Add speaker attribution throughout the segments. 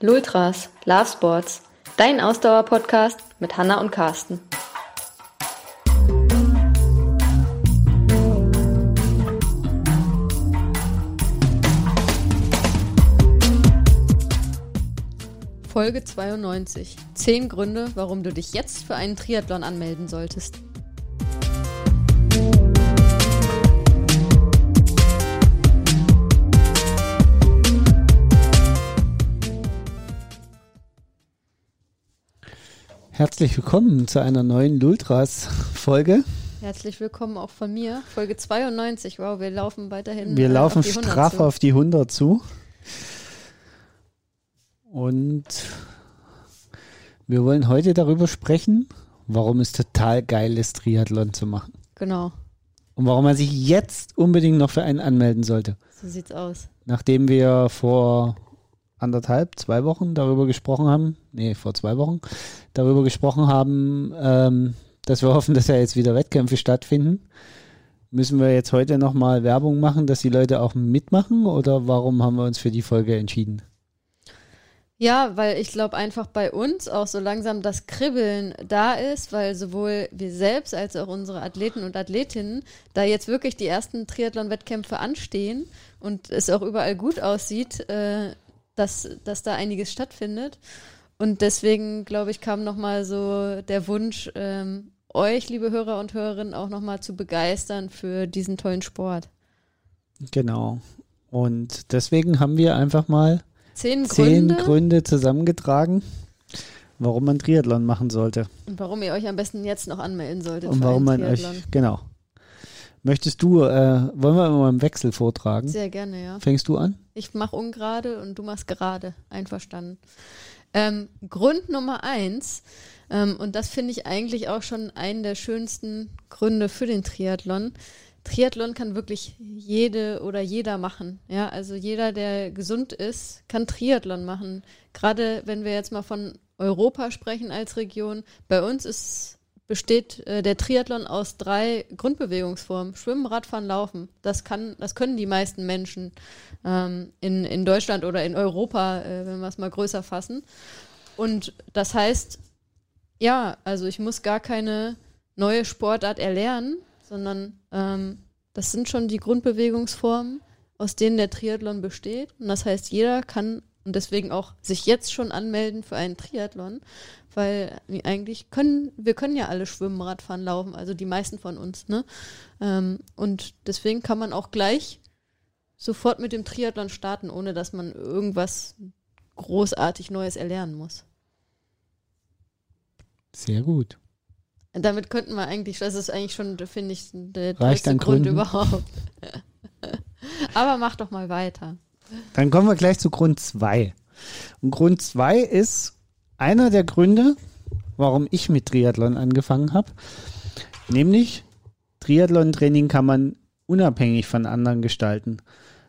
Speaker 1: Lultras, Love Sports, dein Ausdauer-Podcast mit Hanna und Carsten. Folge 92. Zehn Gründe, warum du dich jetzt für einen Triathlon anmelden solltest.
Speaker 2: Herzlich willkommen zu einer neuen Lultras-Folge.
Speaker 1: Herzlich willkommen auch von mir. Folge 92. Wow, wir laufen weiterhin.
Speaker 2: Wir äh, laufen auf straff auf die 100 zu. Und wir wollen heute darüber sprechen, warum es total geil ist, Triathlon zu machen.
Speaker 1: Genau.
Speaker 2: Und warum man sich jetzt unbedingt noch für einen anmelden sollte.
Speaker 1: So sieht's aus.
Speaker 2: Nachdem wir vor anderthalb, zwei Wochen darüber gesprochen haben, nee, vor zwei Wochen, darüber gesprochen haben, ähm, dass wir hoffen, dass ja jetzt wieder Wettkämpfe stattfinden. Müssen wir jetzt heute nochmal Werbung machen, dass die Leute auch mitmachen oder warum haben wir uns für die Folge entschieden?
Speaker 1: Ja, weil ich glaube einfach bei uns auch so langsam das Kribbeln da ist, weil sowohl wir selbst als auch unsere Athleten und Athletinnen da jetzt wirklich die ersten Triathlon-Wettkämpfe anstehen und es auch überall gut aussieht, äh, dass, dass da einiges stattfindet. Und deswegen, glaube ich, kam nochmal so der Wunsch, ähm, euch, liebe Hörer und Hörerinnen, auch nochmal zu begeistern für diesen tollen Sport.
Speaker 2: Genau. Und deswegen haben wir einfach mal
Speaker 1: zehn,
Speaker 2: zehn
Speaker 1: Gründe,
Speaker 2: Gründe zusammengetragen, warum man Triathlon machen sollte.
Speaker 1: Und warum ihr euch am besten jetzt noch anmelden solltet.
Speaker 2: Und warum man euch, genau. Möchtest du, äh, wollen wir mal im Wechsel vortragen?
Speaker 1: Sehr gerne, ja.
Speaker 2: Fängst du an?
Speaker 1: Ich mache ungerade und du machst gerade. Einverstanden. Ähm, Grund Nummer eins, ähm, und das finde ich eigentlich auch schon einen der schönsten Gründe für den Triathlon. Triathlon kann wirklich jede oder jeder machen. Ja, also jeder, der gesund ist, kann Triathlon machen. Gerade wenn wir jetzt mal von Europa sprechen als Region. Bei uns ist besteht äh, der Triathlon aus drei Grundbewegungsformen. Schwimmen, Radfahren, Laufen. Das kann, das können die meisten Menschen ähm, in, in Deutschland oder in Europa, äh, wenn wir es mal größer fassen. Und das heißt, ja, also ich muss gar keine neue Sportart erlernen, sondern ähm, das sind schon die Grundbewegungsformen, aus denen der Triathlon besteht. Und das heißt, jeder kann und deswegen auch sich jetzt schon anmelden für einen Triathlon, weil eigentlich können, wir können ja alle schwimmen, Radfahren, laufen, also die meisten von uns, ne? Ähm, und deswegen kann man auch gleich sofort mit dem Triathlon starten, ohne dass man irgendwas großartig Neues erlernen muss.
Speaker 2: Sehr gut.
Speaker 1: Damit könnten wir eigentlich, das ist eigentlich schon, finde ich, der
Speaker 2: Reicht
Speaker 1: größte Grund überhaupt. Aber mach doch mal weiter.
Speaker 2: Dann kommen wir gleich zu Grund 2. Und Grund 2 ist einer der Gründe, warum ich mit Triathlon angefangen habe. Nämlich, Triathlon-Training kann man unabhängig von anderen gestalten.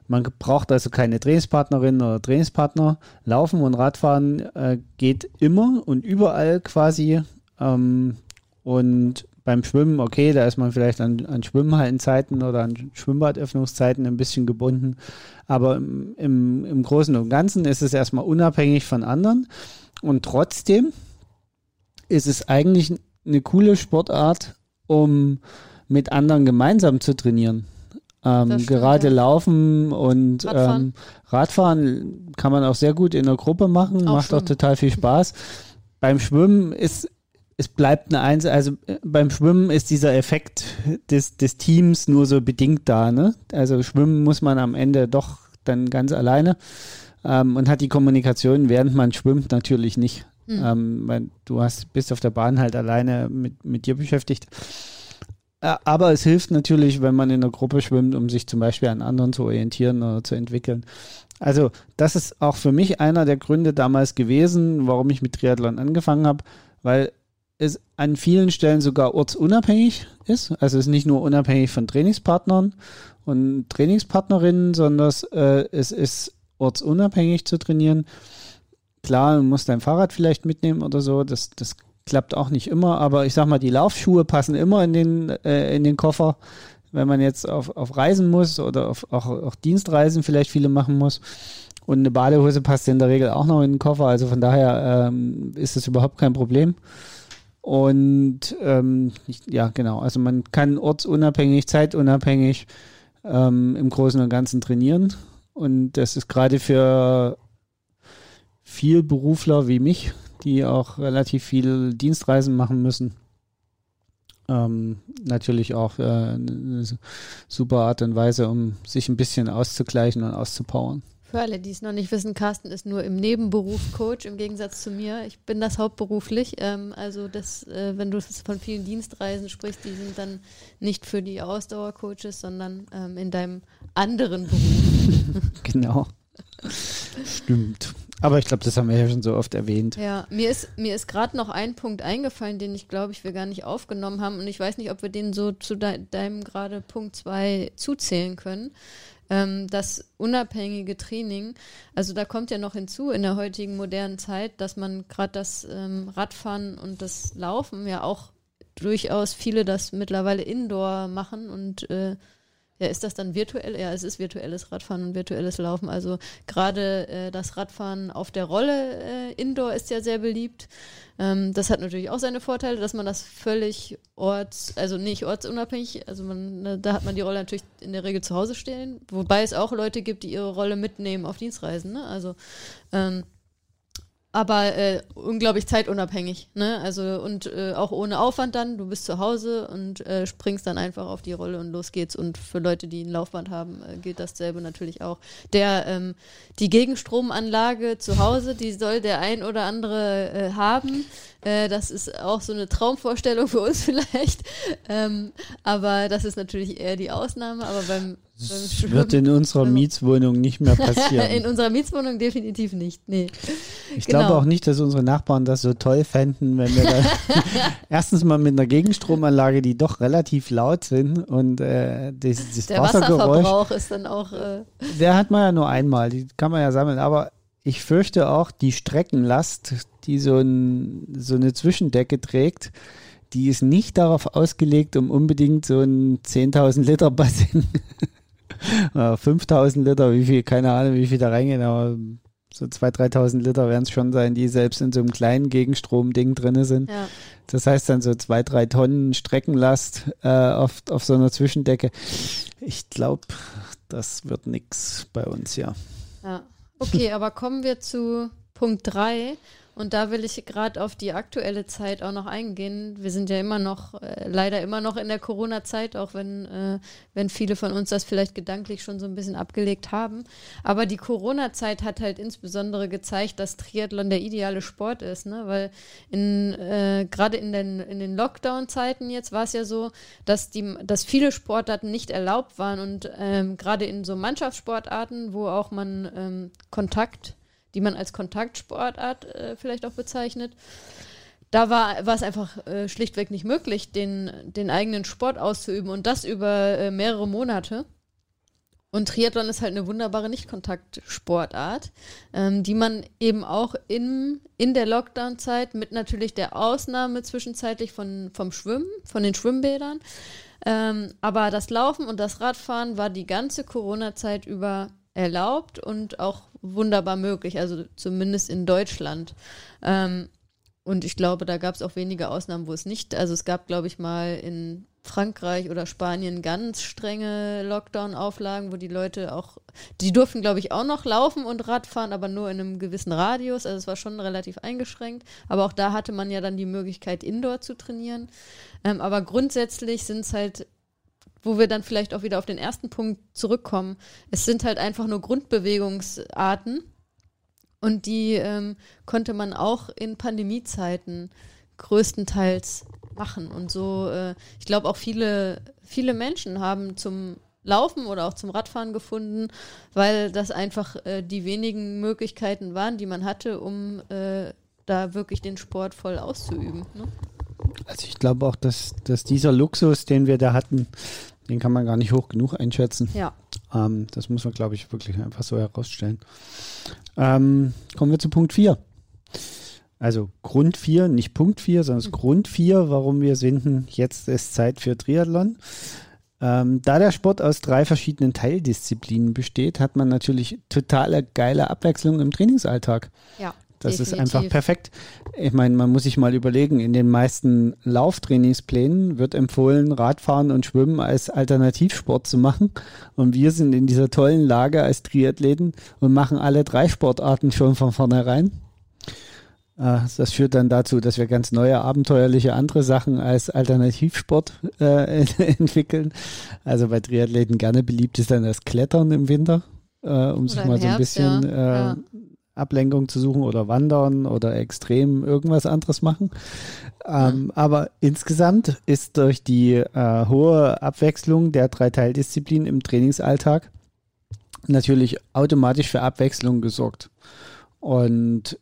Speaker 2: Man braucht also keine Trainingspartnerin oder Trainingspartner. Laufen und Radfahren äh, geht immer und überall quasi. Ähm, und beim Schwimmen, okay, da ist man vielleicht an, an Schwimmhallenzeiten oder an Schwimmbadöffnungszeiten ein bisschen gebunden. Aber im, im, im Großen und Ganzen ist es erstmal unabhängig von anderen. Und trotzdem ist es eigentlich eine coole Sportart, um mit anderen gemeinsam zu trainieren. Ähm, stimmt, gerade ja. Laufen und Radfahren. Ähm, Radfahren kann man auch sehr gut in der Gruppe machen, auch macht schwimmen. auch total viel Spaß. Beim Schwimmen ist es bleibt eine Eins, also äh, beim Schwimmen ist dieser Effekt des, des Teams nur so bedingt da, ne? Also schwimmen muss man am Ende doch dann ganz alleine ähm, und hat die Kommunikation, während man schwimmt, natürlich nicht. Mhm. Ähm, weil du hast, bist auf der Bahn halt alleine mit, mit dir beschäftigt. Äh, aber es hilft natürlich, wenn man in einer Gruppe schwimmt, um sich zum Beispiel an anderen zu orientieren oder zu entwickeln. Also, das ist auch für mich einer der Gründe damals gewesen, warum ich mit Triathlon angefangen habe, weil an vielen Stellen sogar ortsunabhängig ist. Also es ist nicht nur unabhängig von Trainingspartnern und Trainingspartnerinnen, sondern äh, es ist ortsunabhängig zu trainieren. Klar, du musst dein Fahrrad vielleicht mitnehmen oder so, das, das klappt auch nicht immer, aber ich sag mal, die Laufschuhe passen immer in den, äh, in den Koffer, wenn man jetzt auf, auf Reisen muss oder auf, auch, auch Dienstreisen vielleicht viele machen muss. Und eine Badehose passt in der Regel auch noch in den Koffer. Also von daher ähm, ist das überhaupt kein Problem. Und ähm, ja, genau. Also man kann ortsunabhängig, zeitunabhängig ähm, im Großen und Ganzen trainieren. Und das ist gerade für viel Berufler wie mich, die auch relativ viel Dienstreisen machen müssen, ähm, natürlich auch äh, eine super Art und Weise, um sich ein bisschen auszugleichen und auszupowern.
Speaker 1: Für alle, die es noch nicht wissen, Carsten ist nur im Nebenberuf Coach im Gegensatz zu mir. Ich bin das hauptberuflich. Ähm, also das, äh, wenn du von vielen Dienstreisen sprichst, die sind dann nicht für die Ausdauercoaches, sondern ähm, in deinem anderen Beruf.
Speaker 2: genau. Stimmt. Aber ich glaube, das haben wir ja schon so oft erwähnt.
Speaker 1: Ja, mir ist, mir ist gerade noch ein Punkt eingefallen, den ich glaube ich wir gar nicht aufgenommen haben. Und ich weiß nicht, ob wir den so zu de deinem gerade Punkt 2 zuzählen können. Ähm, das unabhängige Training, also da kommt ja noch hinzu in der heutigen modernen Zeit, dass man gerade das ähm, Radfahren und das Laufen ja auch durchaus viele das mittlerweile indoor machen und äh, ja, ist das dann virtuell? Ja, es ist virtuelles Radfahren und virtuelles Laufen. Also gerade äh, das Radfahren auf der Rolle äh, indoor ist ja sehr beliebt. Ähm, das hat natürlich auch seine Vorteile, dass man das völlig orts, also nicht ortsunabhängig, also man, ne, da hat man die Rolle natürlich in der Regel zu Hause stehen, wobei es auch Leute gibt, die ihre Rolle mitnehmen auf Dienstreisen. Ne? Also ähm, aber äh, unglaublich zeitunabhängig, ne? Also und äh, auch ohne Aufwand dann. Du bist zu Hause und äh, springst dann einfach auf die Rolle und los geht's. Und für Leute, die ein Laufband haben, äh, gilt dasselbe natürlich auch. Der ähm, die Gegenstromanlage zu Hause, die soll der ein oder andere äh, haben. Äh, das ist auch so eine Traumvorstellung für uns vielleicht. Ähm, aber das ist natürlich eher die Ausnahme. Aber beim
Speaker 2: das wird in unserer Mietswohnung nicht mehr passieren.
Speaker 1: in unserer Mietswohnung definitiv nicht. Nee.
Speaker 2: Ich genau. glaube auch nicht, dass unsere Nachbarn das so toll fänden, wenn wir da erstens mal mit einer Gegenstromanlage, die doch relativ laut sind und äh, das, das
Speaker 1: der
Speaker 2: Wassergeräusch.
Speaker 1: Wasserverbrauch ist dann auch. Äh
Speaker 2: der hat man ja nur einmal, die kann man ja sammeln. Aber ich fürchte auch die Streckenlast, die so, ein, so eine Zwischendecke trägt, die ist nicht darauf ausgelegt, um unbedingt so ein 10.000 Liter Bassin 5000 Liter, wie viel, keine Ahnung, wie viel da reingehen, aber so 2.000, 3.000 Liter werden es schon sein, die selbst in so einem kleinen Gegenstrom-Ding drin sind. Ja. Das heißt dann so zwei, drei Tonnen Streckenlast äh, auf, auf so einer Zwischendecke. Ich glaube, das wird nichts bei uns, ja.
Speaker 1: Okay, aber kommen wir zu Punkt 3 und da will ich gerade auf die aktuelle Zeit auch noch eingehen. Wir sind ja immer noch, äh, leider immer noch in der Corona-Zeit, auch wenn, äh, wenn viele von uns das vielleicht gedanklich schon so ein bisschen abgelegt haben. Aber die Corona-Zeit hat halt insbesondere gezeigt, dass Triathlon der ideale Sport ist, ne? Weil in äh, gerade in den, in den Lockdown-Zeiten jetzt war es ja so, dass die, dass viele Sportarten nicht erlaubt waren und ähm, gerade in so Mannschaftssportarten, wo auch man ähm, Kontakt die man als Kontaktsportart äh, vielleicht auch bezeichnet. Da war, es einfach äh, schlichtweg nicht möglich, den, den eigenen Sport auszuüben und das über äh, mehrere Monate. Und Triathlon ist halt eine wunderbare Nicht-Kontakt-Sportart, ähm, die man eben auch in, in der Lockdown-Zeit mit natürlich der Ausnahme zwischenzeitlich von, vom Schwimmen, von den Schwimmbädern. Ähm, aber das Laufen und das Radfahren war die ganze Corona-Zeit über erlaubt und auch wunderbar möglich, also zumindest in Deutschland. Ähm, und ich glaube, da gab es auch wenige Ausnahmen, wo es nicht, also es gab, glaube ich, mal in Frankreich oder Spanien ganz strenge Lockdown-Auflagen, wo die Leute auch, die durften, glaube ich, auch noch laufen und Radfahren, aber nur in einem gewissen Radius. Also es war schon relativ eingeschränkt. Aber auch da hatte man ja dann die Möglichkeit, Indoor zu trainieren. Ähm, aber grundsätzlich sind es halt wo wir dann vielleicht auch wieder auf den ersten Punkt zurückkommen. Es sind halt einfach nur Grundbewegungsarten und die ähm, konnte man auch in Pandemiezeiten größtenteils machen. Und so, äh, ich glaube auch viele, viele Menschen haben zum Laufen oder auch zum Radfahren gefunden, weil das einfach äh, die wenigen Möglichkeiten waren, die man hatte, um äh, da wirklich den Sport voll auszuüben. Ne?
Speaker 2: Also ich glaube auch, dass, dass dieser Luxus, den wir da hatten, den kann man gar nicht hoch genug einschätzen.
Speaker 1: Ja.
Speaker 2: Ähm, das muss man, glaube ich, wirklich einfach so herausstellen. Ähm, kommen wir zu Punkt 4. Also Grund 4, nicht Punkt 4, sondern mhm. Grund 4, warum wir finden, jetzt ist Zeit für Triathlon. Ähm, da der Sport aus drei verschiedenen Teildisziplinen besteht, hat man natürlich totale geile Abwechslung im Trainingsalltag.
Speaker 1: Ja.
Speaker 2: Das ist
Speaker 1: definitiv.
Speaker 2: einfach perfekt. Ich meine, man muss sich mal überlegen, in den meisten Lauftrainingsplänen wird empfohlen, Radfahren und Schwimmen als Alternativsport zu machen. Und wir sind in dieser tollen Lage als Triathleten und machen alle drei Sportarten schon von vornherein. Äh, Das führt dann dazu, dass wir ganz neue, abenteuerliche andere Sachen als Alternativsport äh, entwickeln. Also bei Triathleten gerne beliebt ist dann das Klettern im Winter, äh, um sich
Speaker 1: Oder im
Speaker 2: mal so ein
Speaker 1: Herbst,
Speaker 2: bisschen
Speaker 1: ja.
Speaker 2: äh,
Speaker 1: Ja.
Speaker 2: Ablenkung zu suchen oder wandern oder extrem irgendwas anderes machen. Ähm, Aber insgesamt ist durch die äh, hohe Abwechslung der drei Teildisziplinen im Trainingsalltag natürlich automatisch für Abwechslung gesorgt. Und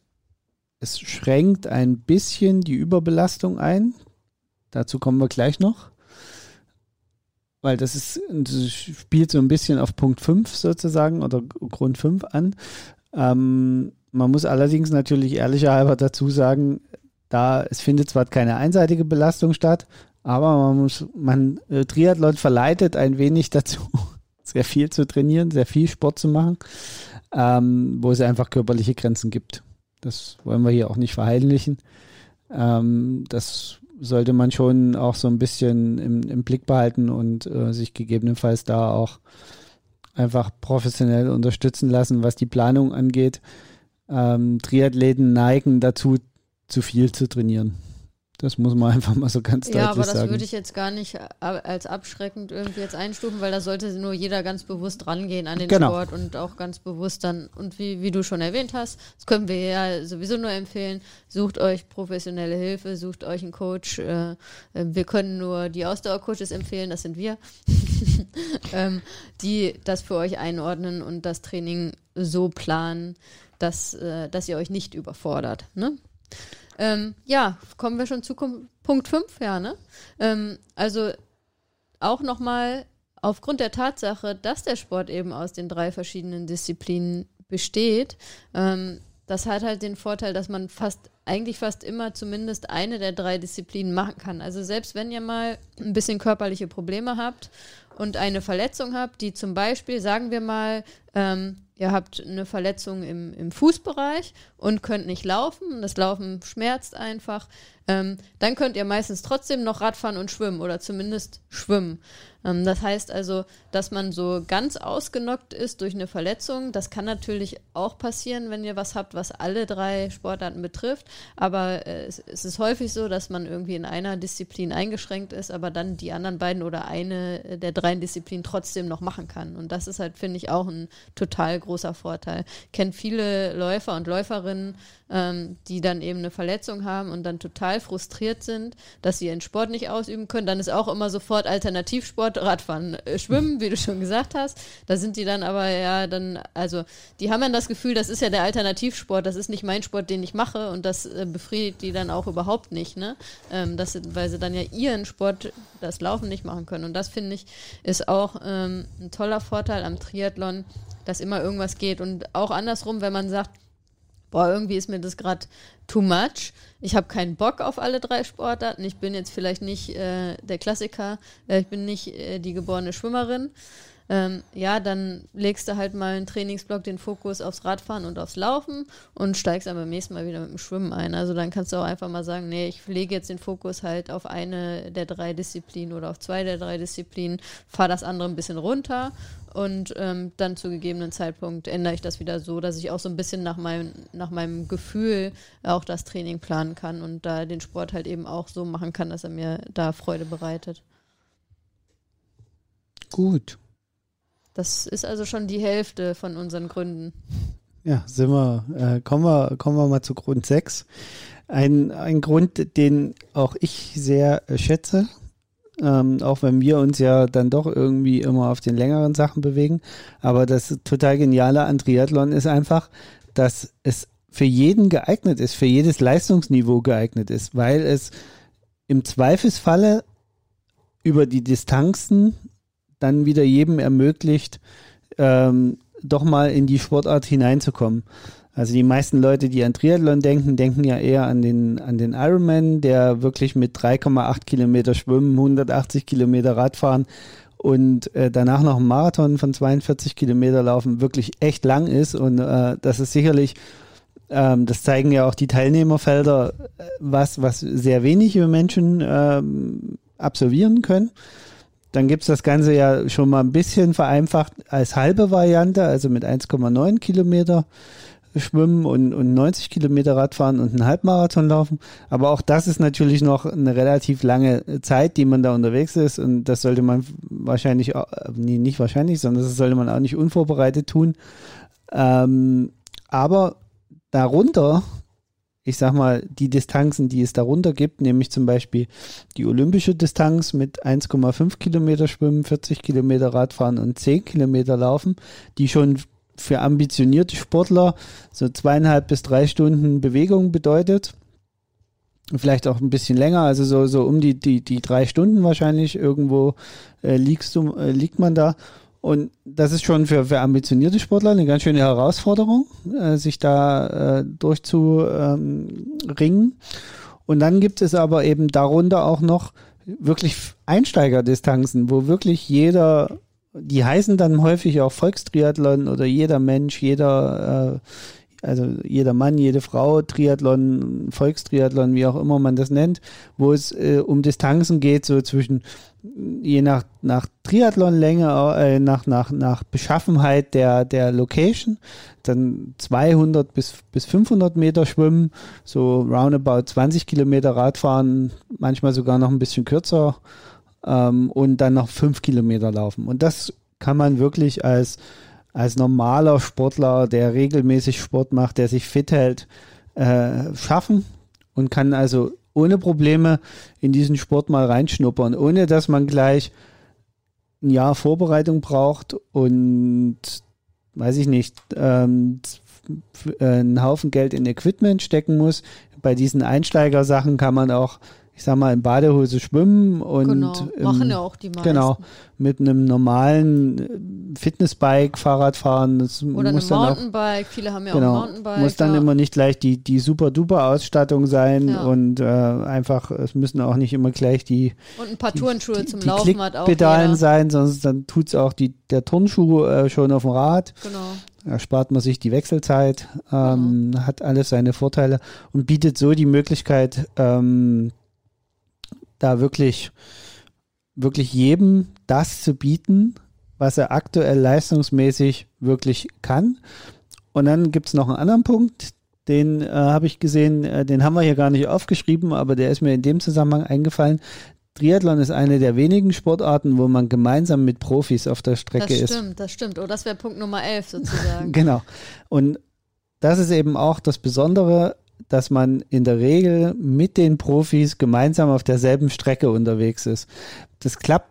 Speaker 2: es schränkt ein bisschen die Überbelastung ein. Dazu kommen wir gleich noch. Weil das ist, das spielt so ein bisschen auf Punkt 5 sozusagen oder Grund 5 an. Ähm, man muss allerdings natürlich ehrlicherhalber dazu sagen, da es findet zwar keine einseitige Belastung statt, aber man muss, man, äh, Triathlon verleitet ein wenig dazu, sehr viel zu trainieren, sehr viel Sport zu machen, ähm, wo es einfach körperliche Grenzen gibt. Das wollen wir hier auch nicht verheimlichen. Ähm, das sollte man schon auch so ein bisschen im, im Blick behalten und äh, sich gegebenenfalls da auch einfach professionell unterstützen lassen, was die Planung angeht. Ähm, Triathleten neigen dazu, zu viel zu trainieren. Das muss man einfach mal so ganz
Speaker 1: Ja, aber
Speaker 2: deutlich
Speaker 1: das
Speaker 2: sagen.
Speaker 1: würde ich jetzt gar nicht äh, als abschreckend irgendwie jetzt einstufen, weil da sollte nur jeder ganz bewusst rangehen an den
Speaker 2: Genau.
Speaker 1: Sport und auch ganz bewusst dann, und wie, wie du schon erwähnt hast, das können wir ja sowieso nur empfehlen, sucht euch professionelle Hilfe, sucht euch einen Coach. Äh, äh, wir können nur die Ausdauercoaches empfehlen, das sind wir, ähm, die das für euch einordnen und das Training so planen, dass, dass ihr euch nicht überfordert. Ne? Ähm, ja, kommen wir schon zu Punkt 5, ja, ne? Ähm, also auch nochmal aufgrund der Tatsache, dass der Sport eben aus den drei verschiedenen Disziplinen besteht, ähm, das hat halt den Vorteil, dass man fast, eigentlich fast immer zumindest eine der drei Disziplinen machen kann. Also selbst wenn ihr mal ein bisschen körperliche Probleme habt und eine Verletzung habt, die zum Beispiel, sagen wir mal, ähm, ihr habt eine Verletzung im, im Fußbereich und könnt nicht laufen, das Laufen schmerzt einfach, ähm, dann könnt ihr meistens trotzdem noch Radfahren und schwimmen oder zumindest schwimmen. Ähm, das heißt also, dass man so ganz ausgenockt ist durch eine Verletzung. Das kann natürlich auch passieren, wenn ihr was habt, was alle drei Sportarten betrifft. Aber äh, es, es ist häufig so, dass man irgendwie in einer Disziplin eingeschränkt ist, aber dann die anderen beiden oder eine der drei Disziplinen trotzdem noch machen kann. Und das ist halt, finde ich, auch ein total großer Vorteil. Kennt viele Läufer und Läuferinnen, ähm, die dann eben eine Verletzung haben und dann total frustriert sind, dass sie ihren Sport nicht ausüben können. Dann ist auch immer sofort Alternativsport, Radfahren, äh, Schwimmen, wie du schon gesagt hast. Da sind die dann aber ja dann, also die haben dann das Gefühl, das ist ja der Alternativsport, das ist nicht mein Sport, den ich mache und das äh, befriedigt die dann auch überhaupt nicht, ne? Ähm, das, weil sie dann ja ihren Sport, das Laufen nicht machen können. Und das finde ich ist auch ähm, ein toller Vorteil am Triathlon, dass immer irgendwas geht. Und auch andersrum, wenn man sagt, boah, irgendwie ist mir das gerade too much. Ich habe keinen Bock auf alle drei Sportarten. Ich bin jetzt vielleicht nicht äh, der Klassiker. Äh, ich bin nicht äh, die geborene Schwimmerin. Ähm, ja, dann legst du halt mal einen Trainingsblock den Fokus aufs Radfahren und aufs Laufen und steigst aber beim nächsten Mal wieder mit dem Schwimmen ein. Also dann kannst du auch einfach mal sagen, nee, ich lege jetzt den Fokus halt auf eine der drei Disziplinen oder auf zwei der drei Disziplinen, fahr das andere ein bisschen runter und ähm, dann zu gegebenen Zeitpunkt ändere ich das wieder so, dass ich auch so ein bisschen nach meinem, nach meinem Gefühl auch das Training planen kann und da den Sport halt eben auch so machen kann, dass er mir da Freude bereitet.
Speaker 2: Gut.
Speaker 1: Das ist also schon die Hälfte von unseren Gründen.
Speaker 2: Ja, sind wir, äh, kommen wir, kommen wir mal zu Grund 6. Ein, ein Grund, den auch ich sehr äh, schätze, ähm, auch wenn wir uns ja dann doch irgendwie immer auf den längeren Sachen bewegen. Aber das total Geniale an Triathlon ist einfach, dass es für jeden geeignet ist, für jedes Leistungsniveau geeignet ist, weil es im Zweifelsfalle über die Distanzen dann wieder jedem ermöglicht, ähm, doch mal in die Sportart hineinzukommen. Also die meisten Leute, die an Triathlon denken, denken ja eher an den, an den Ironman, der wirklich mit 3,8 Kilometer Schwimmen, 180 Kilometer Radfahren und äh, danach noch ein Marathon von 42 Kilometer laufen wirklich echt lang ist und äh, das ist sicherlich ähm, das zeigen ja auch die Teilnehmerfelder, äh, was, was sehr wenige Menschen ähm, absolvieren können. Dann gibt's das Ganze ja schon mal ein bisschen vereinfacht als halbe Variante, also mit 1,9 Kilometer schwimmen und, und 90 Kilometer Radfahren und einen Halbmarathon laufen. Aber auch das ist natürlich noch eine relativ lange Zeit, die man da unterwegs ist. Und das sollte man wahrscheinlich, auch, nee, nicht wahrscheinlich, sondern das sollte man auch nicht unvorbereitet tun. Ähm, aber darunter ich sag mal, die Distanzen, die es darunter gibt, nämlich zum Beispiel die olympische Distanz mit 1,5 Kilometer Schwimmen, 40 Kilometer Radfahren und 10 Kilometer Laufen, die schon für ambitionierte Sportler so zweieinhalb bis drei Stunden Bewegung bedeutet. Vielleicht auch ein bisschen länger, also so, so um die, die, die drei Stunden wahrscheinlich irgendwo äh, liegst du, äh, liegt man da. Und das ist schon für, für ambitionierte Sportler eine ganz schöne Herausforderung, äh, sich da äh, durchzuringen. Ähm, und dann gibt es aber eben darunter auch noch wirklich Einsteigerdistanzen, wo wirklich jeder, die heißen dann häufig auch Volkstriathlon oder jeder Mensch, jeder, äh, also jeder Mann, jede Frau, Triathlon, Volkstriathlon, wie auch immer man das nennt, wo es äh, um Distanzen geht, so zwischen je nach, nach Triathlonlänge, äh, nach, nach, nach Beschaffenheit der, der Location, dann 200 bis, bis 500 Meter schwimmen, so roundabout 20 Kilometer Radfahren, manchmal sogar noch ein bisschen kürzer ähm, und dann noch 5 Kilometer laufen. Und das kann man wirklich als, als normaler Sportler, der regelmäßig Sport macht, der sich fit hält, äh, schaffen und kann also ohne Probleme in diesen Sport mal reinschnuppern, ohne dass man gleich ein Jahr Vorbereitung braucht und weiß ich nicht, ähm, einen Haufen Geld in Equipment stecken muss. Bei diesen Einsteigersachen kann man auch ich sag mal, in Badehose schwimmen und
Speaker 1: genau. machen ja auch die
Speaker 2: meisten. Genau, mit einem normalen äh, Fitnessbike, Fahrrad fahren. Das
Speaker 1: Oder
Speaker 2: muss
Speaker 1: einem Mountainbike, viele haben ja
Speaker 2: genau,
Speaker 1: auch Mountainbike.
Speaker 2: Muss dann
Speaker 1: ja.
Speaker 2: immer nicht gleich die, die super duper Ausstattung sein
Speaker 1: Ja.
Speaker 2: und äh, einfach, es müssen auch nicht immer gleich die,
Speaker 1: Und ein paar Turnschuhe
Speaker 2: die,
Speaker 1: zum
Speaker 2: die
Speaker 1: Laufen hat auch jeder.
Speaker 2: sein, sonst dann tut's auch die, der Turnschuh äh, schon auf dem Rad.
Speaker 1: Genau.
Speaker 2: Da spart man sich die Wechselzeit, ähm, hat alles seine Vorteile und bietet so die Möglichkeit, ähm, da wirklich, wirklich jedem das zu bieten, was er aktuell leistungsmäßig wirklich kann. Und dann gibt es noch einen anderen Punkt, den äh, habe ich gesehen, äh, den haben wir hier gar nicht aufgeschrieben, aber der ist mir in dem Zusammenhang eingefallen. Triathlon ist eine der wenigen Sportarten, wo man gemeinsam mit Profis auf der Strecke
Speaker 1: Das
Speaker 2: ist.
Speaker 1: stimmt, das stimmt. Oh, das wäre Punkt Nummer 11 sozusagen.
Speaker 2: Genau. Und das ist eben auch das Besondere, dass man in der Regel mit den Profis gemeinsam auf derselben Strecke unterwegs ist. Das klappt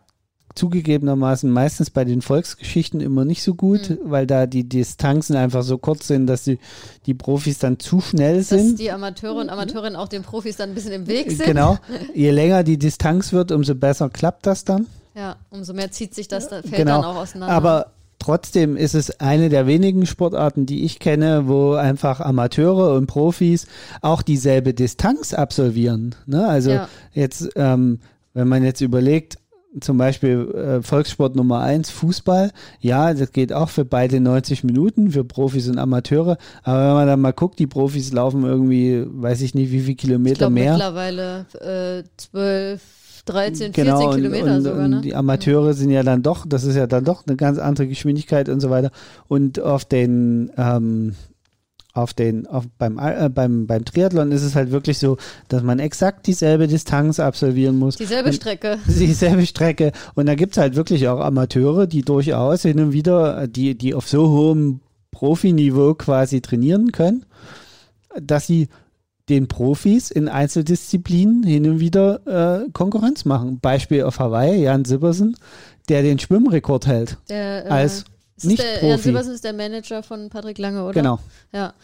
Speaker 2: zugegebenermaßen meistens bei den Volksgeschichten immer nicht so gut,
Speaker 1: Mhm.
Speaker 2: weil da die Distanzen einfach so kurz sind, dass die, die Profis dann zu schnell
Speaker 1: Dass
Speaker 2: sind.
Speaker 1: die Amateure und Amateurinnen auch den Profis dann ein bisschen im Weg sind.
Speaker 2: Genau. Je länger die Distanz wird, umso besser klappt das dann.
Speaker 1: Ja, umso mehr zieht sich das Feld
Speaker 2: Genau.
Speaker 1: dann auch auseinander.
Speaker 2: Aber trotzdem ist es eine der wenigen Sportarten, die ich kenne, wo einfach Amateure und Profis auch dieselbe Distanz absolvieren. Ne? Also
Speaker 1: Ja.
Speaker 2: jetzt, ähm, wenn man jetzt überlegt, zum Beispiel äh, Volkssport Nummer eins, Fußball, ja, das geht auch für beide 90 Minuten, für Profis und Amateure. Aber wenn man dann mal guckt, die Profis laufen irgendwie, weiß ich nicht, wie viel
Speaker 1: ich
Speaker 2: Kilometer
Speaker 1: glaube
Speaker 2: mehr.
Speaker 1: mittlerweile äh, 12, 13, 14
Speaker 2: Genau, und,
Speaker 1: Kilometer
Speaker 2: und,
Speaker 1: sogar,
Speaker 2: und
Speaker 1: ne?
Speaker 2: die Amateure sind ja dann doch, das ist ja dann doch eine ganz andere Geschwindigkeit und so weiter. Und auf den, ähm, auf den, auf, beim, äh, beim, beim Triathlon ist es halt wirklich so, dass man exakt dieselbe Distanz absolvieren muss.
Speaker 1: Dieselbe
Speaker 2: und,
Speaker 1: Strecke.
Speaker 2: Dieselbe Strecke. Und da gibt's halt wirklich auch Amateure, die durchaus hin und wieder, die, die auf so hohem Profiniveau quasi trainieren können, dass sie den Profis in Einzeldisziplinen hin und wieder äh, Konkurrenz machen. Beispiel auf Hawaii, Jan Sibbersen, der den Schwimmrekord hält.
Speaker 1: Der, äh,
Speaker 2: Als Nicht-Profi.
Speaker 1: Der, Jan Silbersen ist der Manager von Patrick Lange, oder?
Speaker 2: Genau.
Speaker 1: Ja,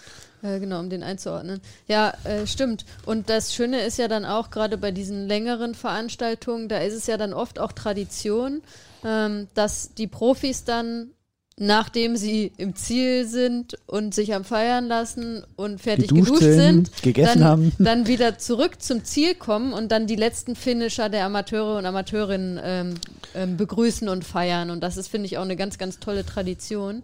Speaker 1: äh, genau, um den einzuordnen. Ja, äh, stimmt. Und das Schöne ist ja dann auch gerade bei diesen längeren Veranstaltungen, da ist es ja dann oft auch Tradition, ähm, dass die Profis dann nachdem sie im Ziel sind und sich am Feiern lassen und fertig
Speaker 2: Geduscht
Speaker 1: geduscht,
Speaker 2: sind,
Speaker 1: sind,
Speaker 2: gegessen
Speaker 1: dann,
Speaker 2: haben.
Speaker 1: dann wieder zurück zum Ziel kommen und dann die letzten Finisher der Amateure und Amateurinnen ähm, ähm, begrüßen und feiern. Und das ist, finde ich, auch eine ganz, ganz tolle Tradition.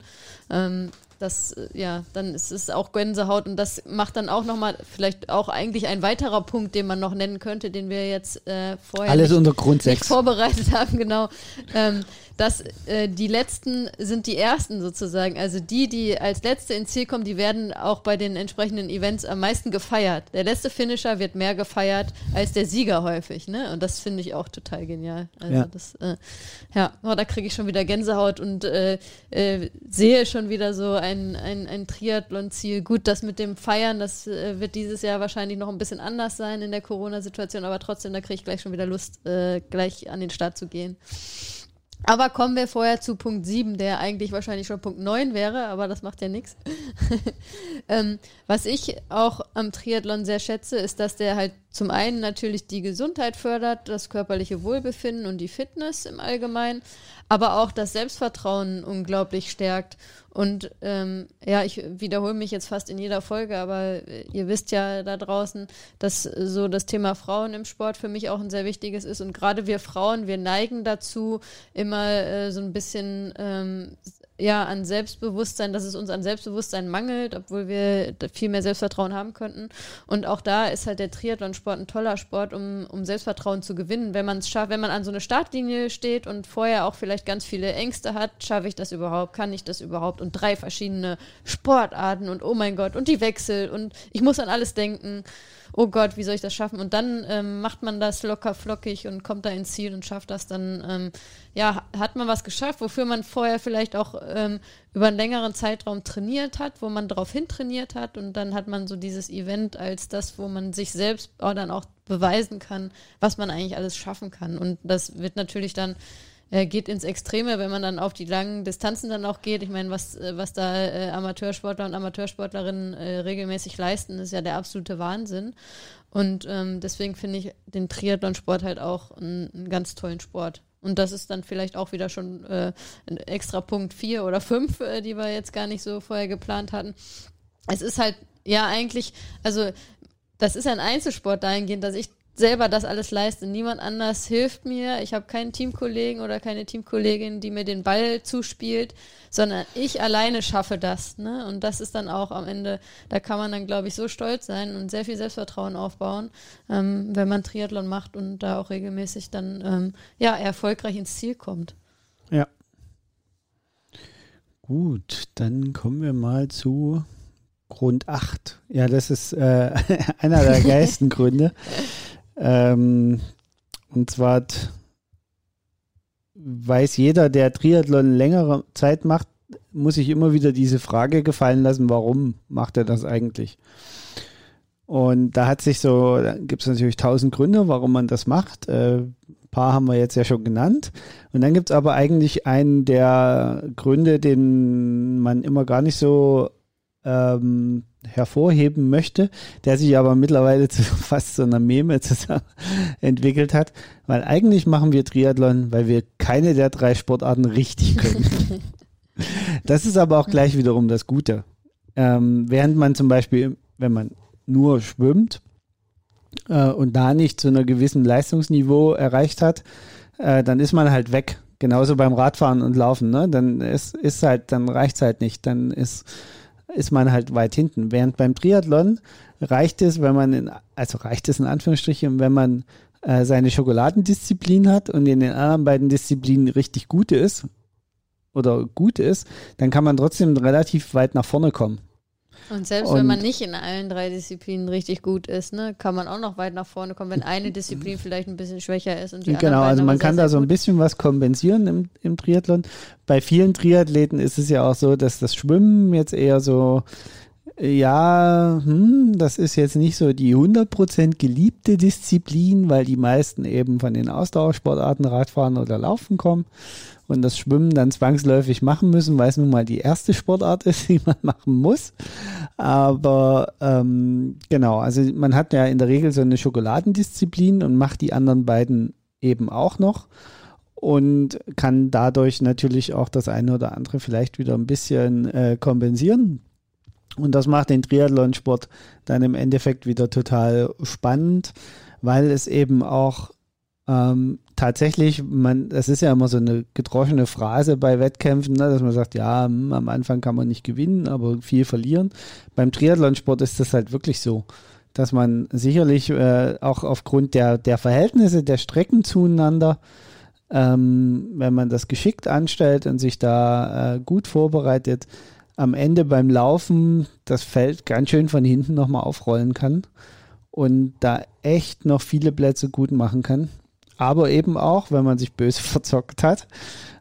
Speaker 1: Ähm, das, äh, ja, dann ist es auch Gänsehaut und das macht dann auch nochmal vielleicht auch eigentlich ein weiterer Punkt, den man noch nennen könnte, den wir jetzt äh, vorher
Speaker 2: Alles
Speaker 1: nicht,
Speaker 2: unter Grund
Speaker 1: nicht
Speaker 2: 6.
Speaker 1: vorbereitet haben, genau. Ähm, dass äh, die letzten sind die ersten sozusagen. Also die, die als letzte ins Ziel kommen, die werden auch bei den entsprechenden Events am meisten gefeiert. Der letzte Finisher wird mehr gefeiert als der Sieger häufig, ne? Und das finde ich auch total genial. Also
Speaker 2: Ja.
Speaker 1: das, äh, ja, oh, da kriege ich schon wieder Gänsehaut und äh, äh, sehe schon wieder so ein, ein, ein Triathlon-Ziel. Gut, das mit dem Feiern, das äh, wird dieses Jahr wahrscheinlich noch ein bisschen anders sein in der Corona-Situation, aber trotzdem, da kriege ich gleich schon wieder Lust, äh, gleich an den Start zu gehen. Aber kommen wir vorher zu Punkt 7, der eigentlich wahrscheinlich schon Punkt 9 wäre, aber das macht ja nichts. ähm, was ich auch am Triathlon sehr schätze, ist, dass der halt zum einen natürlich die Gesundheit fördert, das körperliche Wohlbefinden und die Fitness im Allgemeinen, aber auch das Selbstvertrauen unglaublich stärkt. Und ähm, ja, ich wiederhole mich jetzt fast in jeder Folge, aber äh, ihr wisst ja da draußen, dass so das Thema Frauen im Sport für mich auch ein sehr wichtiges ist. Und gerade wir Frauen, wir neigen dazu, immer äh, so ein bisschen ähm, ja, an Selbstbewusstsein, dass es uns an Selbstbewusstsein mangelt, obwohl wir viel mehr Selbstvertrauen haben könnten. Und auch da ist halt der Triathlonsport ein toller Sport, um, um Selbstvertrauen zu gewinnen. Wenn man es schafft, wenn man an so eine Startlinie steht und vorher auch vielleicht ganz viele Ängste hat, schaffe ich das überhaupt, kann ich das überhaupt? Und drei verschiedene Sportarten und oh mein Gott, und die Wechsel und ich muss an alles denken. Oh Gott, wie soll ich das schaffen? Und dann ähm, macht man das locker flockig und kommt da ins Ziel und schafft das dann. Ähm, ja, hat man was geschafft, wofür man vorher vielleicht auch ähm, über einen längeren Zeitraum trainiert hat, wo man darauf hin trainiert hat und dann hat man so dieses Event als das, wo man sich selbst auch dann auch beweisen kann, was man eigentlich alles schaffen kann. Und das wird natürlich dann äh, geht ins Extreme, wenn man dann auf die langen Distanzen dann auch geht. Ich meine, was, äh, was da äh, Amateursportler und Amateursportlerinnen äh, regelmäßig leisten, ist ja der absolute Wahnsinn. Und ähm, deswegen finde ich den Triathlonsport halt auch einen, ganz tollen Sport. Und das ist dann vielleicht auch wieder schon äh, ein extra Punkt 4 oder 5, äh, die wir jetzt gar nicht so vorher geplant hatten. Es ist halt, ja, eigentlich, also das ist ein Einzelsport dahingehend, dass ich selber das alles leiste. Niemand anders hilft mir. Ich habe keinen Teamkollegen oder keine Teamkollegin, die mir den Ball zuspielt, sondern ich alleine schaffe das. Ne? Und das ist dann auch am Ende, da kann man dann, glaube ich, so stolz sein und sehr viel Selbstvertrauen aufbauen, ähm, wenn man Triathlon macht und da auch regelmäßig dann ähm, ja erfolgreich ins Ziel kommt.
Speaker 2: Ja. Gut, dann kommen wir mal zu Grund 8. Ja, das ist äh, einer der geilsten Gründe. Ähm, und zwar weiß jeder, der Triathlon längere Zeit macht, muss sich immer wieder diese Frage gefallen lassen, warum macht er das eigentlich? Und da hat sich so, gibt es natürlich tausend Gründe, warum man das macht. Äh, ein paar haben wir jetzt ja schon genannt. Und dann gibt es aber eigentlich einen der Gründe, den man immer gar nicht so ähm, hervorheben möchte, der sich aber mittlerweile zu fast so einer Meme zusammen entwickelt hat, weil eigentlich machen wir Triathlon, weil wir keine der drei Sportarten richtig können. das ist aber auch gleich wiederum das Gute. Ähm, während man zum Beispiel, wenn man nur schwimmt äh, und da nicht zu einer gewissen Leistungsniveau erreicht hat, äh, dann ist man halt weg. Genauso beim Radfahren und Laufen, ne? Dann ist, ist halt, dann reicht's halt nicht. Dann ist ist man halt weit hinten. Während beim Triathlon reicht es, wenn man, in, also reicht es in Anführungsstrichen, wenn man äh, seine Schokoladendisziplin hat und in den anderen beiden Disziplinen richtig gut ist oder gut ist, dann kann man trotzdem relativ weit nach vorne kommen.
Speaker 1: Und selbst
Speaker 2: Und-
Speaker 1: wenn man nicht in allen drei Disziplinen richtig gut ist, ne, kann man auch noch weit nach vorne kommen, wenn eine Disziplin vielleicht ein bisschen schwächer ist und die
Speaker 2: genau, also man kann
Speaker 1: sehr
Speaker 2: da so ein bisschen was kompensieren im, im Triathlon. Bei vielen Triathleten ist es ja auch so, dass das Schwimmen jetzt eher so, ja, hm, das ist jetzt nicht so die 100% geliebte Disziplin, weil die meisten eben von den Ausdauersportarten Radfahren oder Laufen kommen und das Schwimmen dann zwangsläufig machen müssen, weil es nun mal die erste Sportart ist, die man machen muss. Aber ähm, genau, also man hat ja in der Regel so eine Schokoladendisziplin und macht die anderen beiden eben auch noch und kann dadurch natürlich auch das eine oder andere vielleicht wieder ein bisschen äh, kompensieren. Und das macht den Triathlonsport dann im Endeffekt wieder total spannend, weil es eben auch ähm, tatsächlich, man, das ist ja immer so eine gedroschene Phrase bei Wettkämpfen, ne, dass man sagt, ja, hm, am Anfang kann man nicht gewinnen, aber viel verlieren. Beim Triathlonsport ist das halt wirklich so, dass man sicherlich äh, auch aufgrund der, der Verhältnisse der Strecken zueinander, ähm, wenn man das geschickt anstellt und sich da äh, gut vorbereitet, am Ende beim Laufen das Feld ganz schön von hinten nochmal aufrollen kann und da echt noch viele Plätze gut machen kann. Aber eben auch, wenn man sich böse verzockt hat,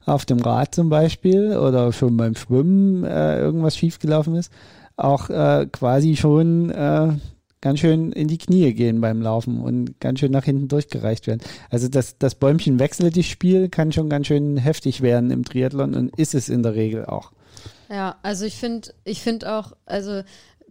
Speaker 2: auf dem Rad zum Beispiel oder schon beim Schwimmen äh, irgendwas schiefgelaufen ist, auch äh, quasi schon äh, ganz schön in die Knie gehen beim Laufen und ganz schön nach hinten durchgereicht werden. Also das, das Bäumchen wechsel dich Spiel kann schon ganz schön heftig werden im Triathlon und ist es in der Regel auch.
Speaker 1: Ja, also ich finde, ich finde auch, also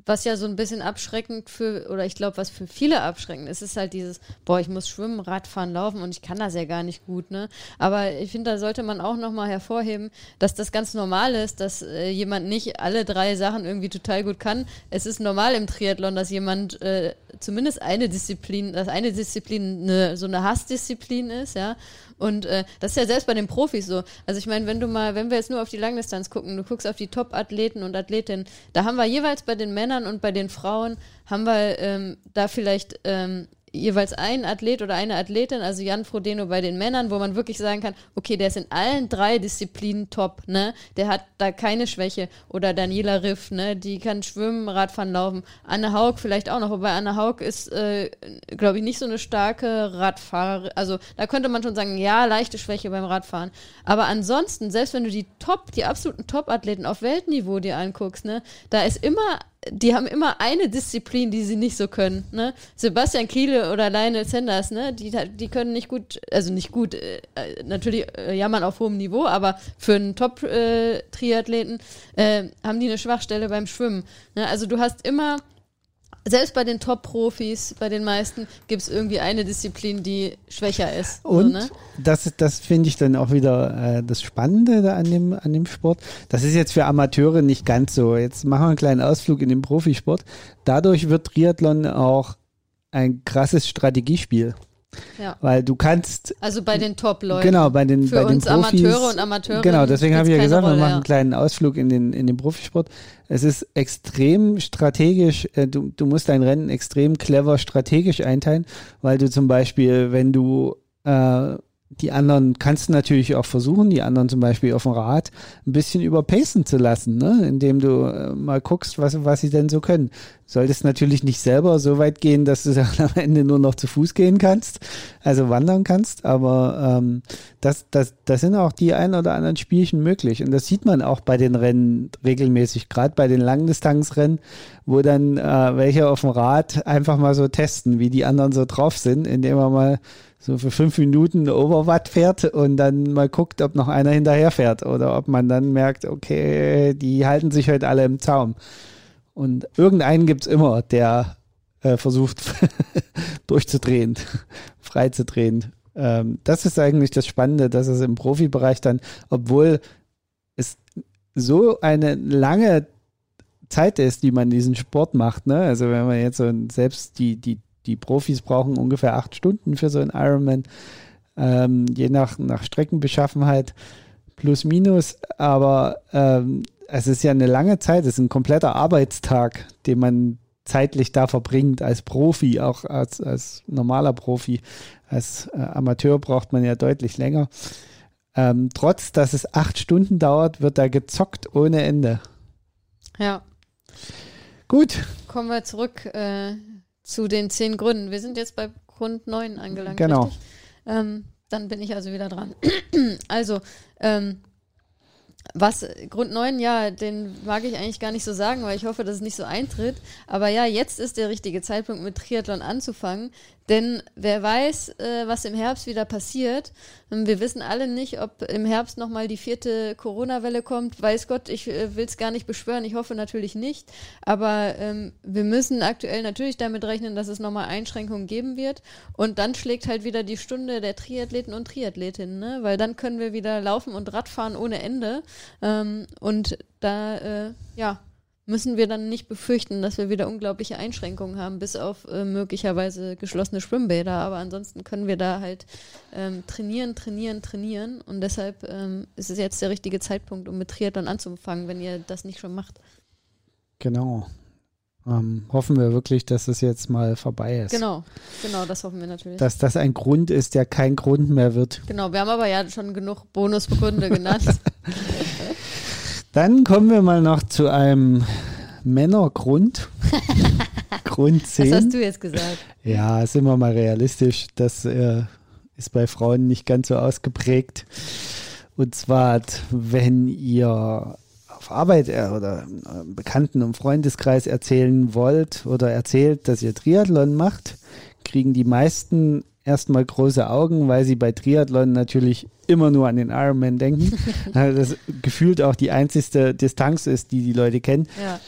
Speaker 1: was ja so ein bisschen abschreckend für, oder ich glaube, was für viele abschreckend ist, ist halt dieses, boah, ich muss schwimmen, Radfahren, laufen und ich kann das ja gar nicht gut, ne? Aber ich finde, da sollte man auch nochmal hervorheben, dass das ganz normal ist, dass äh, jemand nicht alle drei Sachen irgendwie total gut kann. Es ist normal im Triathlon, dass jemand äh, zumindest eine Disziplin, dass eine Disziplin eine, so eine Hassdisziplin ist, ja. Und äh, das ist ja selbst bei den Profis so. Also ich meine, wenn du mal, wenn wir jetzt nur auf die Langdistanz gucken, du guckst auf die Top-Athleten und Athletinnen, da haben wir jeweils bei den Männern und bei den Frauen, haben wir ähm, da vielleicht ähm, jeweils ein Athlet oder eine Athletin, also Jan Frodeno bei den Männern, wo man wirklich sagen kann, okay, der ist in allen drei Disziplinen top, ne? Der hat da keine Schwäche. Oder Daniela Riff, ne? Die kann schwimmen, Radfahren, laufen. Anne Haug vielleicht auch noch, wobei Anne Haug ist, äh, glaube ich, nicht so eine starke Radfahrerin. Also da könnte man schon sagen, ja, leichte Schwäche beim Radfahren. Aber ansonsten, selbst wenn du die Top, die absoluten Top-Athleten auf Weltniveau dir anguckst, ne, da ist immer die haben immer eine Disziplin, die sie nicht so können. Ne? Sebastian Kiele oder Lionel Sanders, ne? die, die können nicht gut, also nicht gut, äh, natürlich äh, jammern auf hohem Niveau, aber für einen Top-Triathleten äh, äh, haben die eine Schwachstelle beim Schwimmen. Ne? Also du hast immer selbst bei den Top-Profis, bei den meisten, gibt es irgendwie eine Disziplin, die schwächer ist.
Speaker 2: Und so, ne? das, das finde ich dann auch wieder äh, das Spannende da an dem, an dem Sport. Das ist jetzt für Amateure nicht ganz so. Jetzt machen wir einen kleinen Ausflug in den Profisport. Dadurch wird Triathlon auch ein krasses Strategiespiel. Ja. Weil du kannst.
Speaker 1: Also bei den Top-Leuten.
Speaker 2: Genau, bei den,
Speaker 1: Für
Speaker 2: bei den
Speaker 1: uns
Speaker 2: Profis.
Speaker 1: Amateure und Amateure.
Speaker 2: Genau, deswegen habe ich ja gesagt,
Speaker 1: Rolle,
Speaker 2: wir machen einen kleinen Ausflug in den, in den Profisport. Es ist extrem strategisch, äh, du, du musst dein Rennen extrem clever strategisch einteilen, weil du zum Beispiel, wenn du äh, die anderen kannst du natürlich auch versuchen, die anderen zum Beispiel auf dem Rad ein bisschen überpacen zu lassen, ne? indem du äh, mal guckst, was, was sie denn so können. Solltest natürlich nicht selber so weit gehen, dass du dann am Ende nur noch zu Fuß gehen kannst, also wandern kannst, aber ähm, das, das, das sind auch die ein oder anderen Spielchen möglich. Und das sieht man auch bei den Rennen regelmäßig, gerade bei den Langdistanzrennen, wo dann äh, welche auf dem Rad einfach mal so testen, wie die anderen so drauf sind, indem man mal so für fünf Minuten Overwatt fährt und dann mal guckt, ob noch einer hinterher fährt oder ob man dann merkt, okay, die halten sich heute alle im Zaum. Und irgendeinen gibt's immer, der äh, versucht durchzudrehen, freizudrehen. Ähm, das ist eigentlich das Spannende, dass es im Profibereich dann, obwohl es so eine lange Zeit ist, die man diesen Sport macht, ne? Also wenn man jetzt so selbst die, die die Profis brauchen ungefähr acht Stunden für so einen Ironman, ähm, je nach, nach Streckenbeschaffenheit plus minus. Aber ähm, es ist ja eine lange Zeit, es ist ein kompletter Arbeitstag, den man zeitlich da verbringt als Profi, auch als, als normaler Profi. Als äh, Amateur braucht man ja deutlich länger. Ähm, trotz, dass es acht Stunden dauert, wird da gezockt ohne Ende.
Speaker 1: Ja.
Speaker 2: Gut.
Speaker 1: Kommen wir zurück äh, zu den zehn Gründen. Wir sind jetzt bei Grund 9 angelangt.
Speaker 2: Genau.
Speaker 1: Ähm, dann bin ich also wieder dran. also, ähm, was, Grund 9, ja, den mag ich eigentlich gar nicht so sagen, weil ich hoffe, dass es nicht so eintritt. Aber ja, jetzt ist der richtige Zeitpunkt, mit Triathlon anzufangen. Denn wer weiß, äh, was im Herbst wieder passiert. Ähm, wir wissen alle nicht, ob im Herbst nochmal die vierte Corona-Welle kommt. Weiß Gott, ich äh, will es gar nicht beschwören. Ich hoffe natürlich nicht. Aber ähm, wir müssen aktuell natürlich damit rechnen, dass es nochmal Einschränkungen geben wird. Und dann schlägt halt wieder die Stunde der Triathleten und Triathletinnen, ne? weil dann können wir wieder laufen und Radfahren ohne Ende. Ähm, und da, äh, ja, müssen wir dann nicht befürchten, dass wir wieder unglaubliche Einschränkungen haben, bis auf äh, möglicherweise geschlossene Schwimmbäder. Aber ansonsten können wir da halt ähm, trainieren, trainieren, trainieren. Und deshalb ähm, ist es jetzt der richtige Zeitpunkt, um mit Triathlon anzufangen, wenn ihr das nicht schon macht.
Speaker 2: Genau. Ähm, hoffen wir wirklich, dass es jetzt mal vorbei ist.
Speaker 1: Genau, genau, das hoffen wir natürlich.
Speaker 2: Dass das ein Grund ist, der kein Grund mehr wird.
Speaker 1: Genau, wir haben aber ja schon genug Bonusgründe genannt.
Speaker 2: Dann kommen wir mal noch zu einem Männergrund. Grund 10.
Speaker 1: Was hast du jetzt gesagt?
Speaker 2: Ja, sind wir mal realistisch. Das äh, ist bei Frauen nicht ganz so ausgeprägt. Und zwar, wenn ihr auf Arbeit äh, oder im Bekannten- und Freundeskreis erzählen wollt oder erzählt, dass ihr Triathlon macht, kriegen die meisten erstmal große Augen, weil sie bei Triathlon natürlich immer nur an den Ironman denken. Also das gefühlt auch die einzigste Distanz ist, die die Leute kennen.
Speaker 1: Ja.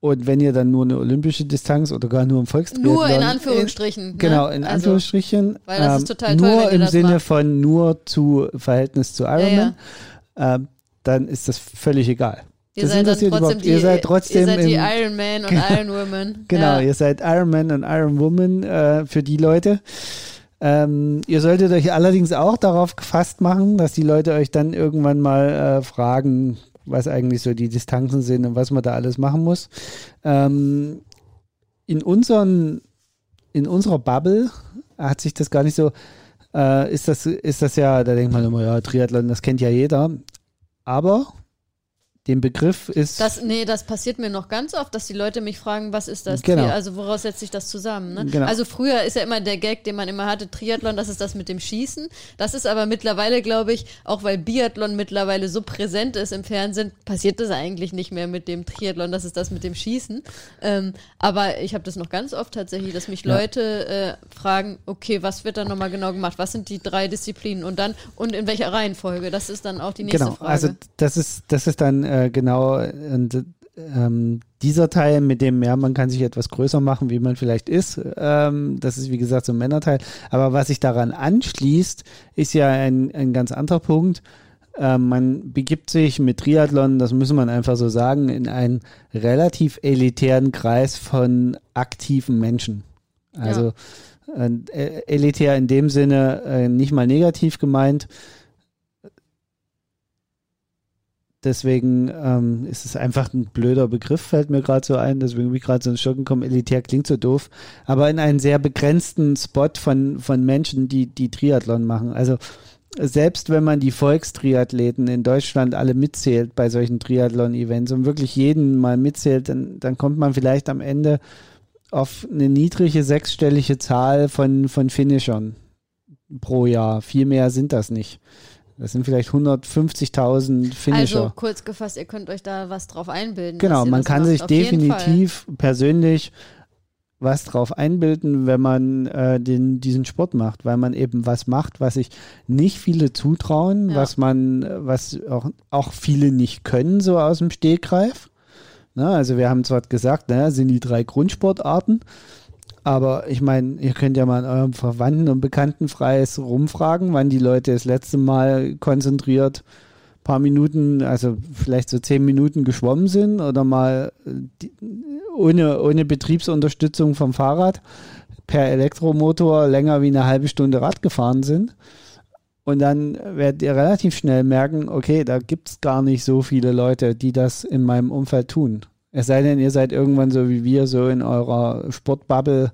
Speaker 2: Und wenn ihr dann nur eine olympische Distanz oder gar nur im Volkstriathlon
Speaker 1: Nur in Anführungsstrichen.
Speaker 2: In, genau,
Speaker 1: ne?
Speaker 2: in
Speaker 1: Also,
Speaker 2: Anführungsstrichen.
Speaker 1: weil das ist total toll,
Speaker 2: nur im Sinne
Speaker 1: macht.
Speaker 2: von nur zu Verhältnis zu Ironman. Ähm, dann ist das völlig egal.
Speaker 1: Ihr
Speaker 2: das
Speaker 1: seid
Speaker 2: interessiert
Speaker 1: trotzdem die,
Speaker 2: ihr seid trotzdem
Speaker 1: ihr seid die Iron Man und Iron Woman.
Speaker 2: Genau,
Speaker 1: Ja.
Speaker 2: ihr seid Iron Man und Iron Woman äh, für die Leute. Ähm, ihr solltet euch allerdings auch darauf gefasst machen, dass die Leute euch dann irgendwann mal äh, fragen, was eigentlich so die Distanzen sind und was man da alles machen muss. Ähm, in, unseren, in unserer Bubble hat sich das gar nicht so, äh, ist, das, ist das ja, da denkt man immer, ja, Triathlon, das kennt ja jeder. Aber den Begriff ist.
Speaker 1: Das, nee, das passiert mir noch ganz oft, dass die Leute mich fragen, was ist das?
Speaker 2: Genau.
Speaker 1: Tri- Also woraus setzt sich das zusammen? Ne?
Speaker 2: Genau.
Speaker 1: Also früher ist ja immer der Gag, den man immer hatte, Triathlon, das ist das mit dem Schießen. Das ist aber mittlerweile, glaube ich, auch weil Biathlon mittlerweile so präsent ist im Fernsehen, passiert das eigentlich nicht mehr mit dem Triathlon, das ist das mit dem Schießen. Ähm, aber ich habe das noch ganz oft tatsächlich, dass mich
Speaker 2: Ja.
Speaker 1: Leute äh, fragen, okay, was wird da nochmal genau gemacht? Was sind die drei Disziplinen? Und dann, und in welcher Reihenfolge? Das ist dann auch die nächste
Speaker 2: genau,
Speaker 1: Frage.
Speaker 2: also das ist, das ist dann äh, genau und, ähm, dieser Teil, mit dem, ja, man kann sich etwas größer machen, wie man vielleicht ist. Ähm, das ist, wie gesagt, so ein Männerteil. Aber was sich daran anschließt, ist ja ein, ein ganz anderer Punkt. Ähm, man begibt sich mit Triathlon, das muss man einfach so sagen, in einen relativ elitären Kreis von aktiven Menschen. Also äh, elitär in dem Sinne äh, nicht mal negativ gemeint. Deswegen ähm, ist es einfach ein blöder Begriff, fällt mir gerade so ein. Deswegen bin ich gerade so ins Schocken gekommen. Elitär klingt so doof. Aber in einen sehr begrenzten Spot von, von Menschen, die, die Triathlon machen. Also selbst wenn man die Volkstriathleten in Deutschland alle mitzählt bei solchen Triathlon-Events und wirklich jeden mal mitzählt, dann, dann kommt man vielleicht am Ende auf eine niedrige sechsstellige Zahl von, von Finishern pro Jahr. Viel mehr sind das nicht. Das sind vielleicht 150.000 Finisher.
Speaker 1: Also kurz gefasst, ihr könnt euch da was drauf einbilden.
Speaker 2: genau, man kann
Speaker 1: macht.
Speaker 2: sich
Speaker 1: Auf
Speaker 2: definitiv persönlich was drauf einbilden, wenn man äh, den, diesen Sport macht, weil man eben was macht, was sich nicht viele zutrauen,
Speaker 1: Ja.
Speaker 2: was man, was auch, auch viele nicht können, so aus dem Stegreif. Na, also wir haben zwar gesagt, naja, sind die drei Grundsportarten, aber ich meine, ihr könnt ja mal in eurem Verwandten- und Bekanntenkreis rumfragen, wann die Leute das letzte Mal konzentriert paar Minuten, also vielleicht so zehn Minuten geschwommen sind oder mal äh, die, ohne, ohne Betriebsunterstützung vom Fahrrad per Elektromotor länger wie eine halbe Stunde Rad gefahren sind. Und dann werdet ihr relativ schnell merken, okay, da gibt es gar nicht so viele Leute, die das in meinem Umfeld tun. Es sei denn, ihr seid irgendwann so wie wir, so in eurer Sportbubble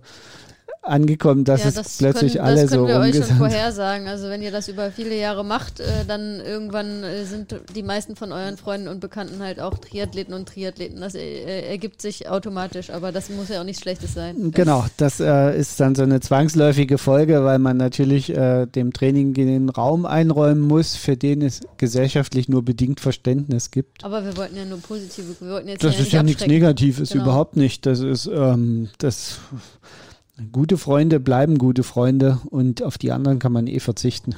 Speaker 2: angekommen, dass
Speaker 1: ja,
Speaker 2: es
Speaker 1: das
Speaker 2: plötzlich
Speaker 1: können,
Speaker 2: alle
Speaker 1: das können
Speaker 2: so
Speaker 1: wir euch schon vorhersagen. Also wenn ihr das über viele Jahre macht, äh, dann irgendwann äh, sind die meisten von euren Freunden und Bekannten halt auch Triathleten und Triathleten. Das äh, ergibt sich automatisch, aber das muss ja auch nichts Schlechtes sein.
Speaker 2: Genau, das äh, ist dann so eine zwangsläufige Folge, weil man natürlich äh, dem Training den Raum einräumen muss, für den es gesellschaftlich nur bedingt Verständnis gibt.
Speaker 1: Aber wir wollten ja nur positive, wir wollten jetzt
Speaker 2: Das
Speaker 1: hier
Speaker 2: ist ja
Speaker 1: nicht
Speaker 2: nichts. Negatives,
Speaker 1: Genau.
Speaker 2: überhaupt nicht. Das ist ähm, das gute Freunde bleiben gute Freunde und auf die anderen kann man eh verzichten.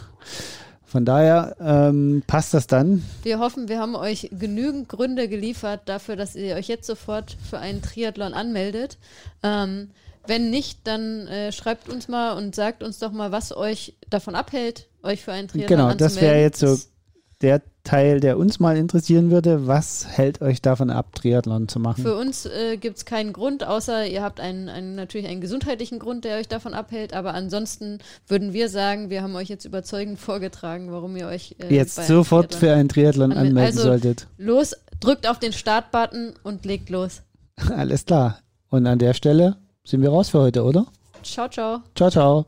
Speaker 2: Von daher ähm, passt das dann.
Speaker 1: Wir hoffen, wir haben euch genügend Gründe geliefert dafür, dass ihr euch jetzt sofort für einen Triathlon anmeldet. Ähm, wenn nicht, dann äh, schreibt uns mal und sagt uns doch mal, was euch davon abhält, euch für einen Triathlon
Speaker 2: Genau, das wäre
Speaker 1: anzumelden.
Speaker 2: jetzt so der Teil, der uns mal interessieren würde. Was hält euch davon ab, Triathlon zu machen?
Speaker 1: Für uns äh, gibt es keinen Grund, außer ihr habt einen, einen, natürlich einen gesundheitlichen Grund, der euch davon abhält. Aber ansonsten würden wir sagen, wir haben euch jetzt überzeugend vorgetragen, warum ihr euch äh,
Speaker 2: Jetzt sofort
Speaker 1: Triathlon
Speaker 2: für einen Triathlon
Speaker 1: anmelden.
Speaker 2: anmelden
Speaker 1: Also
Speaker 2: solltet.
Speaker 1: Los, drückt auf den Startbutton und legt los.
Speaker 2: Alles klar. Und an der Stelle sind wir raus für heute, oder?
Speaker 1: Ciao, ciao.
Speaker 2: Ciao, ciao.